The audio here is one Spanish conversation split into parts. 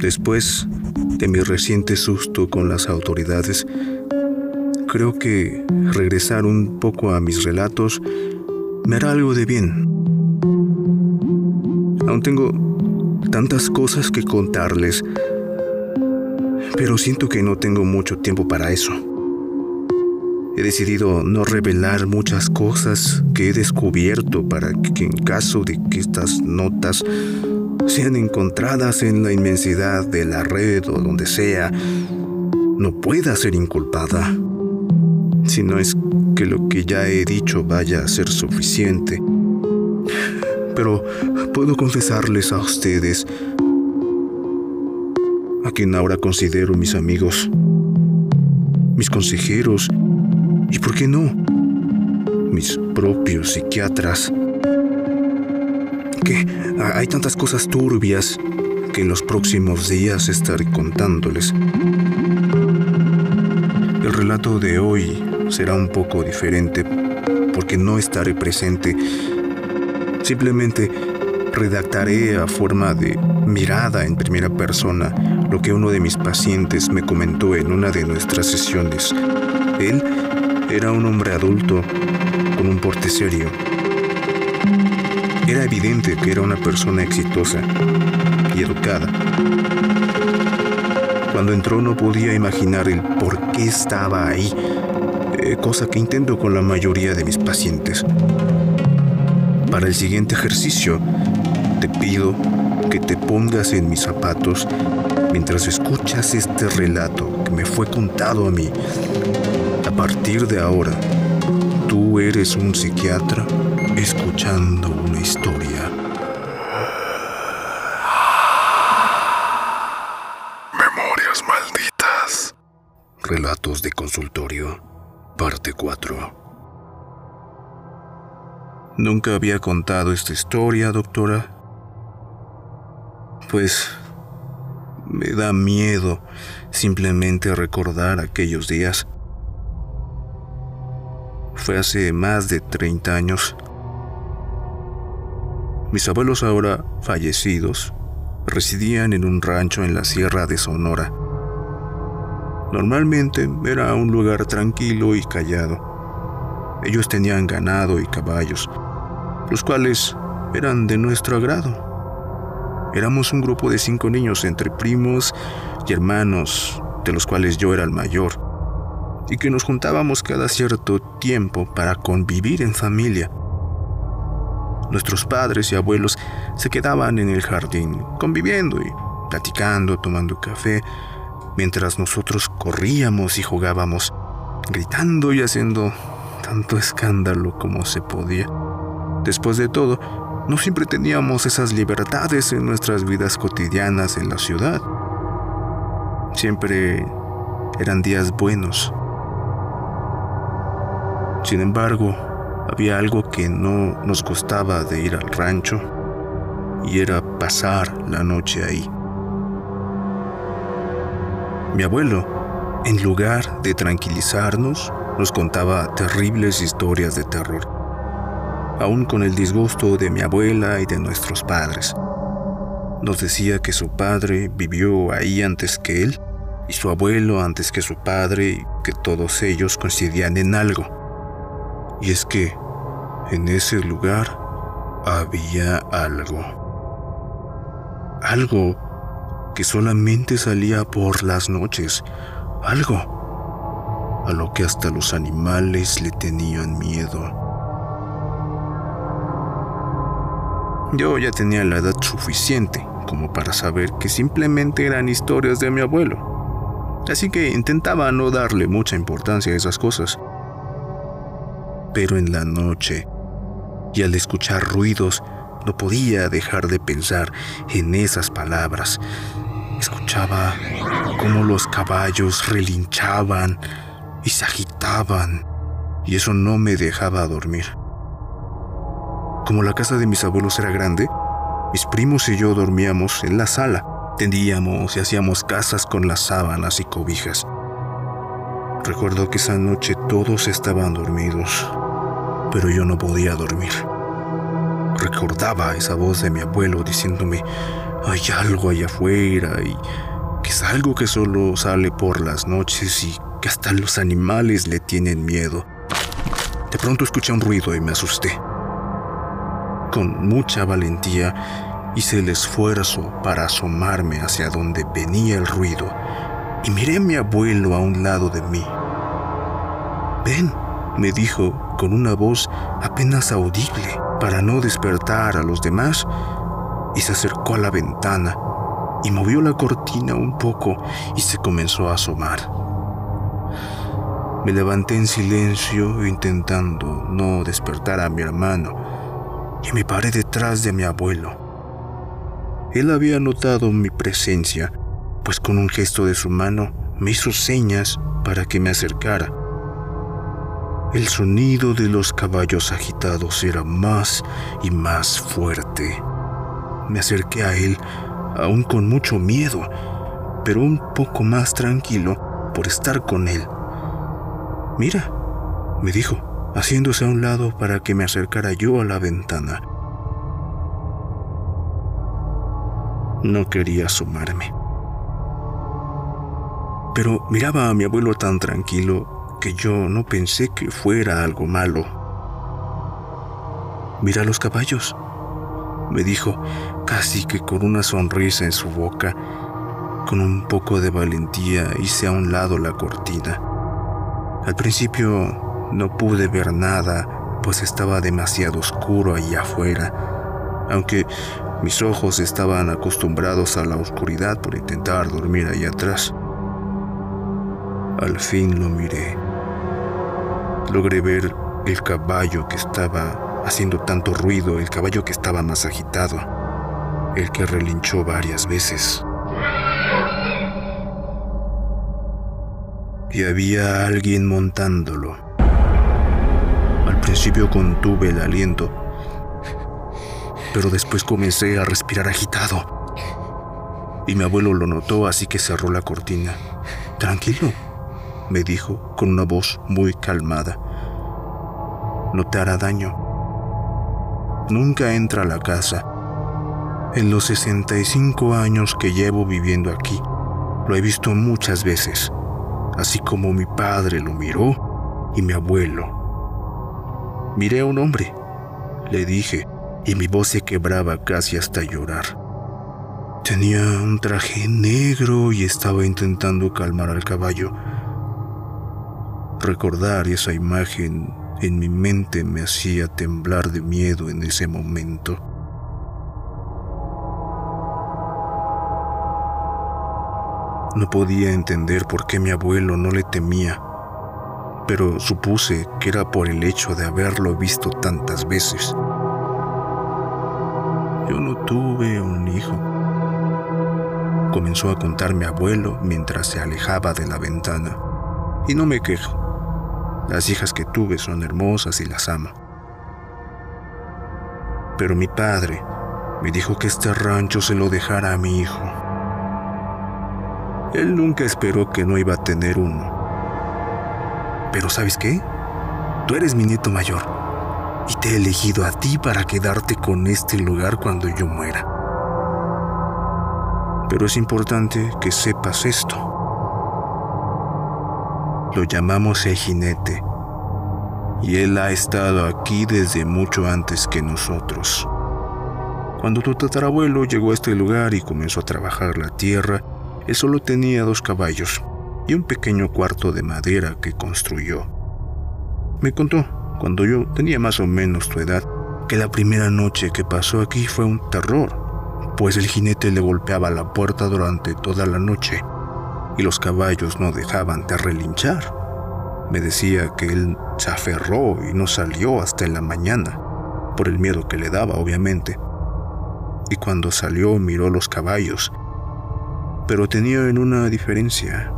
Después de mi reciente susto con las autoridades, creo que regresar un poco a mis relatos me hará algo de bien. Aún tengo tantas cosas que contarles, pero siento que no tengo mucho tiempo para eso. He decidido no revelar muchas cosas que he descubierto para que en caso de que estas notas sean encontradas en la inmensidad de la red o donde sea, no pueda ser inculpada. Si no es que lo que ya he dicho vaya a ser suficiente. Pero puedo confesarles a ustedes, a quien ahora considero mis amigos, mis consejeros y, ¿por qué no?, mis propios psiquiatras, hay tantas cosas turbias que en los próximos días estaré contándoles. El relato de hoy será un poco diferente porque no estaré presente. Simplemente redactaré a forma de mirada en primera persona lo que uno de mis pacientes me comentó en una de nuestras sesiones. Él era un hombre adulto con un porte serio. Era evidente que era una persona exitosa y educada. Cuando entró no podía imaginar el por qué estaba ahí, eh, cosa que intento con la mayoría de mis pacientes. Para el siguiente ejercicio, te pido que te pongas en mis zapatos mientras escuchas este relato que me fue contado a mí. A partir de ahora, tú eres un psiquiatra escuchando una historia. Memorias malditas. Relatos de consultorio, parte 4. Nunca había contado esta historia, doctora. Pues me da miedo simplemente recordar aquellos días. Fue hace más de 30 años. Mis abuelos ahora fallecidos residían en un rancho en la sierra de Sonora. Normalmente era un lugar tranquilo y callado. Ellos tenían ganado y caballos, los cuales eran de nuestro agrado. Éramos un grupo de cinco niños entre primos y hermanos, de los cuales yo era el mayor, y que nos juntábamos cada cierto tiempo para convivir en familia. Nuestros padres y abuelos se quedaban en el jardín, conviviendo y platicando, tomando café, mientras nosotros corríamos y jugábamos, gritando y haciendo tanto escándalo como se podía. Después de todo, no siempre teníamos esas libertades en nuestras vidas cotidianas en la ciudad. Siempre eran días buenos. Sin embargo, había algo que no nos gustaba de ir al rancho y era pasar la noche ahí. Mi abuelo, en lugar de tranquilizarnos, nos contaba terribles historias de terror aún con el disgusto de mi abuela y de nuestros padres. Nos decía que su padre vivió ahí antes que él y su abuelo antes que su padre y que todos ellos coincidían en algo. Y es que en ese lugar había algo. Algo que solamente salía por las noches. Algo a lo que hasta los animales le tenían miedo. Yo ya tenía la edad suficiente como para saber que simplemente eran historias de mi abuelo. Así que intentaba no darle mucha importancia a esas cosas. Pero en la noche, y al escuchar ruidos, no podía dejar de pensar en esas palabras. Escuchaba cómo los caballos relinchaban y se agitaban, y eso no me dejaba dormir. Como la casa de mis abuelos era grande, mis primos y yo dormíamos en la sala. Tendíamos y hacíamos casas con las sábanas y cobijas. Recuerdo que esa noche todos estaban dormidos, pero yo no podía dormir. Recordaba esa voz de mi abuelo diciéndome, hay algo allá afuera y que es algo que solo sale por las noches y que hasta los animales le tienen miedo. De pronto escuché un ruido y me asusté. Con mucha valentía hice el esfuerzo para asomarme hacia donde venía el ruido y miré a mi abuelo a un lado de mí. Ven, me dijo con una voz apenas audible para no despertar a los demás y se acercó a la ventana y movió la cortina un poco y se comenzó a asomar. Me levanté en silencio intentando no despertar a mi hermano y me paré detrás de mi abuelo. Él había notado mi presencia, pues con un gesto de su mano me hizo señas para que me acercara. El sonido de los caballos agitados era más y más fuerte. Me acerqué a él, aún con mucho miedo, pero un poco más tranquilo por estar con él. Mira, me dijo, haciéndose a un lado para que me acercara yo a la ventana. No quería asomarme. Pero miraba a mi abuelo tan tranquilo que yo no pensé que fuera algo malo. Mira los caballos, me dijo, casi que con una sonrisa en su boca. Con un poco de valentía hice a un lado la cortina. Al principio no pude ver nada, pues estaba demasiado oscuro allá afuera, aunque mis ojos estaban acostumbrados a la oscuridad por intentar dormir ahí atrás. Al fin lo miré. Logré ver el caballo que estaba haciendo tanto ruido el caballo que estaba más agitado, el que relinchó varias veces. Y había alguien montándolo. Al principio contuve el aliento, pero después comencé a respirar agitado. Y mi abuelo lo notó, así que cerró la cortina. Tranquilo, me dijo con una voz muy calmada. No te hará daño nunca entra a la casa. En los 65 años que llevo viviendo aquí, lo he visto muchas veces, así como mi padre lo miró y mi abuelo. Miré a un hombre, le dije, y mi voz se quebraba casi hasta llorar. Tenía un traje negro y estaba intentando calmar al caballo. Recordar esa imagen en mi mente me hacía temblar de miedo en ese momento. No podía entender por qué mi abuelo no le temía, pero supuse que era por el hecho de haberlo visto tantas veces. Yo no tuve un hijo. Comenzó a contar mi abuelo mientras se alejaba de la ventana. Y no me quejo. Las hijas que tuve son hermosas y las amo. Pero mi padre me dijo que este rancho se lo dejara a mi hijo. Él nunca esperó que no iba a tener uno. Pero ¿sabes qué? Tú eres mi nieto mayor y te he elegido a ti para quedarte con este lugar cuando yo muera. Pero es importante que sepas esto. Lo llamamos el jinete y él ha estado aquí desde mucho antes que nosotros. Cuando tu tatarabuelo llegó a este lugar y comenzó a trabajar la tierra, él solo tenía dos caballos y un pequeño cuarto de madera que construyó. Me contó, cuando yo tenía más o menos tu edad, que la primera noche que pasó aquí fue un terror, pues el jinete le golpeaba la puerta durante toda la noche y los caballos no dejaban de relinchar. Me decía que él se aferró y no salió hasta en la mañana, por el miedo que le daba, obviamente. Y cuando salió miró los caballos, pero tenía en una diferencia.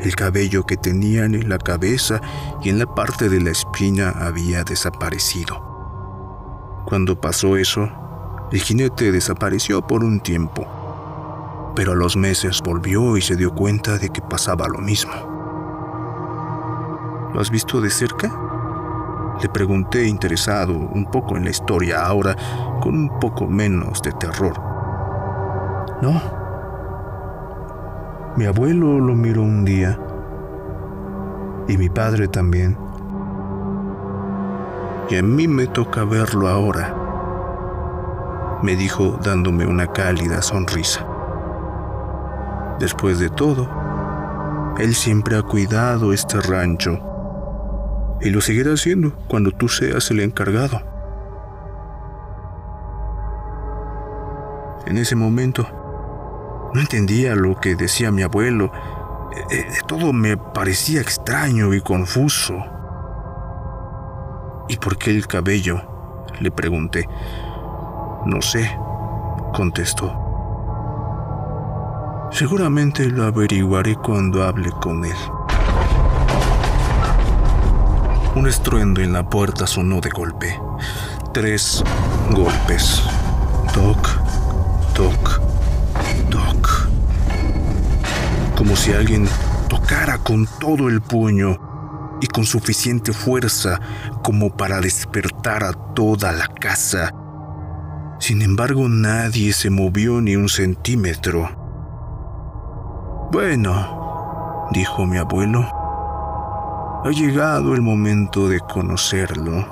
El cabello que tenían en la cabeza y en la parte de la espina había desaparecido. Cuando pasó eso, el jinete desapareció por un tiempo pero a los meses volvió y se dio cuenta de que pasaba lo mismo. ¿Lo has visto de cerca? Le pregunté interesado un poco en la historia, ahora con un poco menos de terror. No. Mi abuelo lo miró un día y mi padre también. Y a mí me toca verlo ahora, me dijo dándome una cálida sonrisa. Después de todo, él siempre ha cuidado este rancho y lo seguirá haciendo cuando tú seas el encargado. En ese momento, no entendía lo que decía mi abuelo. Eh, eh, todo me parecía extraño y confuso. ¿Y por qué el cabello? Le pregunté. No sé, contestó. Seguramente lo averiguaré cuando hable con él. Un estruendo en la puerta sonó de golpe. Tres golpes. Toc, toc, toc. Como si alguien tocara con todo el puño y con suficiente fuerza como para despertar a toda la casa. Sin embargo, nadie se movió ni un centímetro. Bueno, dijo mi abuelo, ha llegado el momento de conocerlo.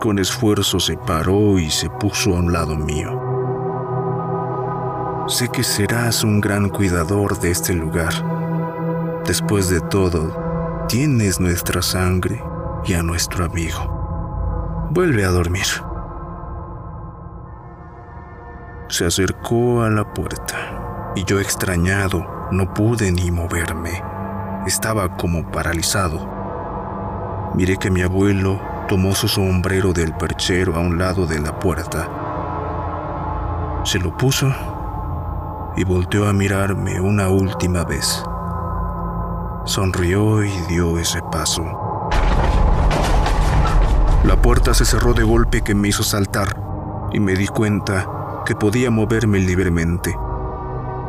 Con esfuerzo se paró y se puso a un lado mío. Sé que serás un gran cuidador de este lugar. Después de todo, tienes nuestra sangre y a nuestro amigo. Vuelve a dormir. Se acercó a la puerta y yo extrañado no pude ni moverme. Estaba como paralizado. Miré que mi abuelo tomó su sombrero del perchero a un lado de la puerta. Se lo puso y volteó a mirarme una última vez. Sonrió y dio ese paso. La puerta se cerró de golpe que me hizo saltar y me di cuenta que podía moverme libremente.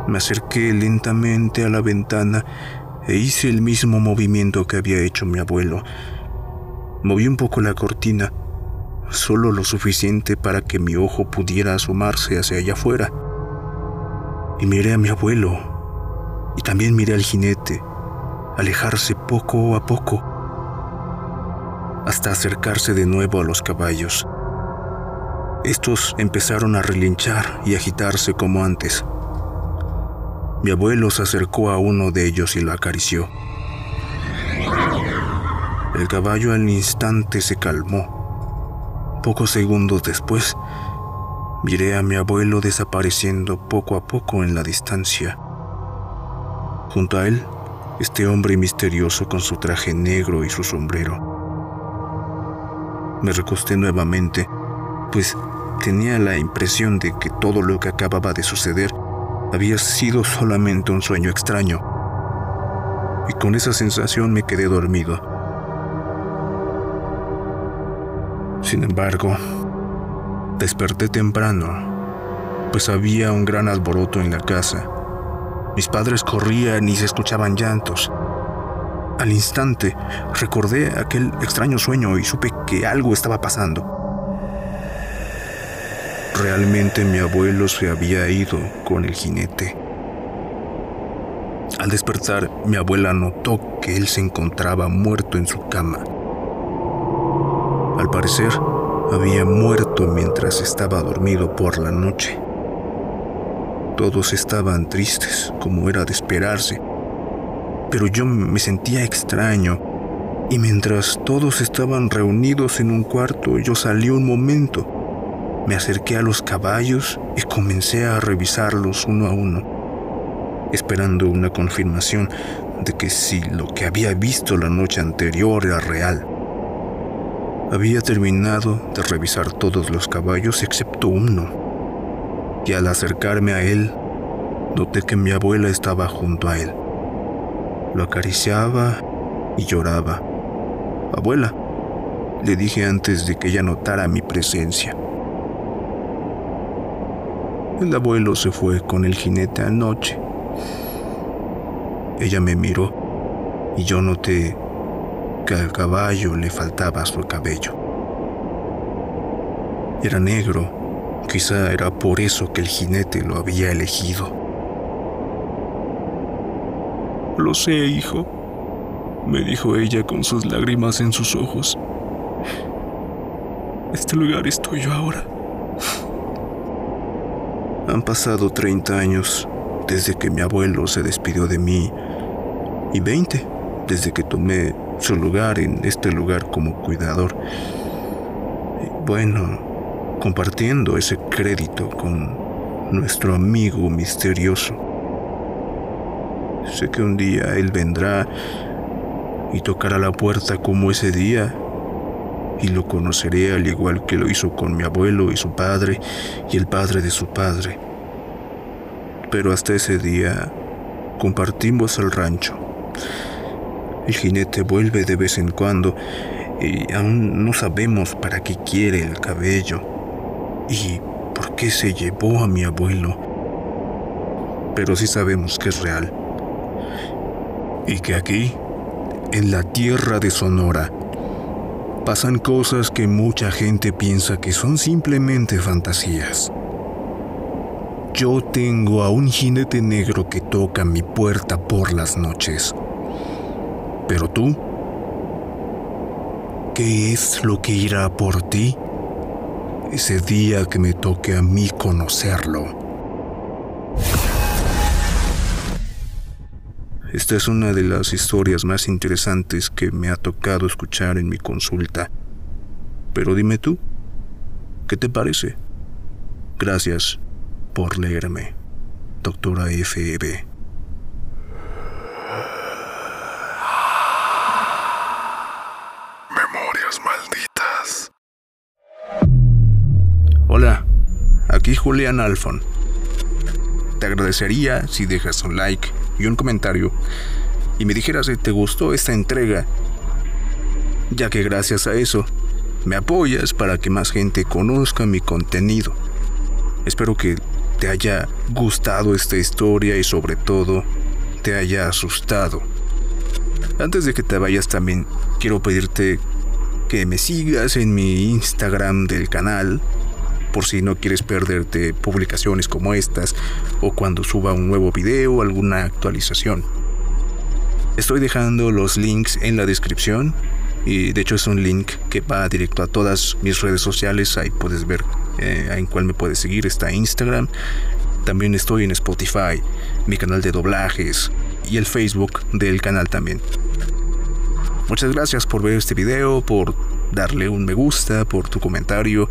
Me acerqué lentamente a la ventana e hice el mismo movimiento que había hecho mi abuelo. Moví un poco la cortina, solo lo suficiente para que mi ojo pudiera asomarse hacia allá afuera. Y miré a mi abuelo, y también miré al jinete, alejarse poco a poco, hasta acercarse de nuevo a los caballos. Estos empezaron a relinchar y agitarse como antes. Mi abuelo se acercó a uno de ellos y lo acarició. El caballo al instante se calmó. Pocos segundos después, miré a mi abuelo desapareciendo poco a poco en la distancia. Junto a él, este hombre misterioso con su traje negro y su sombrero. Me recosté nuevamente, pues tenía la impresión de que todo lo que acababa de suceder había sido solamente un sueño extraño. Y con esa sensación me quedé dormido. Sin embargo, desperté temprano, pues había un gran alboroto en la casa. Mis padres corrían y se escuchaban llantos. Al instante recordé aquel extraño sueño y supe que algo estaba pasando. Realmente mi abuelo se había ido con el jinete. Al despertar, mi abuela notó que él se encontraba muerto en su cama. Al parecer, había muerto mientras estaba dormido por la noche. Todos estaban tristes, como era de esperarse, pero yo me sentía extraño y mientras todos estaban reunidos en un cuarto, yo salí un momento me acerqué a los caballos y comencé a revisarlos uno a uno, esperando una confirmación de que si lo que había visto la noche anterior era real. Había terminado de revisar todos los caballos excepto uno, y al acercarme a él, noté que mi abuela estaba junto a él. Lo acariciaba y lloraba. Abuela, le dije antes de que ella notara mi presencia. El abuelo se fue con el jinete anoche. Ella me miró y yo noté que al caballo le faltaba su cabello. Era negro, quizá era por eso que el jinete lo había elegido. Lo sé, hijo, me dijo ella con sus lágrimas en sus ojos. Este lugar es tuyo ahora. Han pasado 30 años desde que mi abuelo se despidió de mí y 20 desde que tomé su lugar en este lugar como cuidador. bueno, compartiendo ese crédito con nuestro amigo misterioso. Sé que un día él vendrá y tocará la puerta como ese día y lo conoceré al igual que lo hizo con mi abuelo y su padre y el padre de su padre. Pero hasta ese día compartimos el rancho. El jinete vuelve de vez en cuando y aún no sabemos para qué quiere el cabello y por qué se llevó a mi abuelo. Pero sí sabemos que es real. Y que aquí, en la tierra de Sonora, pasan cosas que mucha gente piensa que son simplemente fantasías. Yo tengo a un jinete negro que toca mi puerta por las noches. Pero tú, ¿qué es lo que irá por ti ese día que me toque a mí conocerlo? Esta es una de las historias más interesantes que me ha tocado escuchar en mi consulta. Pero dime tú, ¿qué te parece? Gracias por leerme, doctora FEB. Memorias malditas. Hola, aquí Julián Alfon. Te agradecería si dejas un like y un comentario y me dijeras si te gustó esta entrega, ya que gracias a eso me apoyas para que más gente conozca mi contenido. Espero que te haya gustado esta historia y sobre todo te haya asustado. Antes de que te vayas también quiero pedirte que me sigas en mi Instagram del canal por si no quieres perderte publicaciones como estas o cuando suba un nuevo video o alguna actualización. Estoy dejando los links en la descripción y de hecho es un link que va directo a todas mis redes sociales, ahí puedes ver eh, en cuál me puedes seguir, está Instagram, también estoy en Spotify, mi canal de doblajes y el Facebook del canal también. Muchas gracias por ver este video, por darle un me gusta, por tu comentario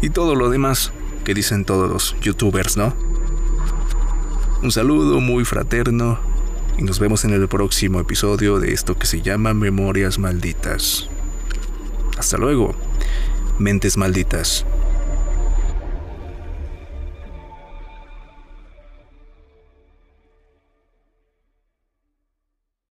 y todo lo demás que dicen todos los youtubers, ¿no? Un saludo muy fraterno y nos vemos en el próximo episodio de esto que se llama Memorias Malditas. Hasta luego, mentes malditas.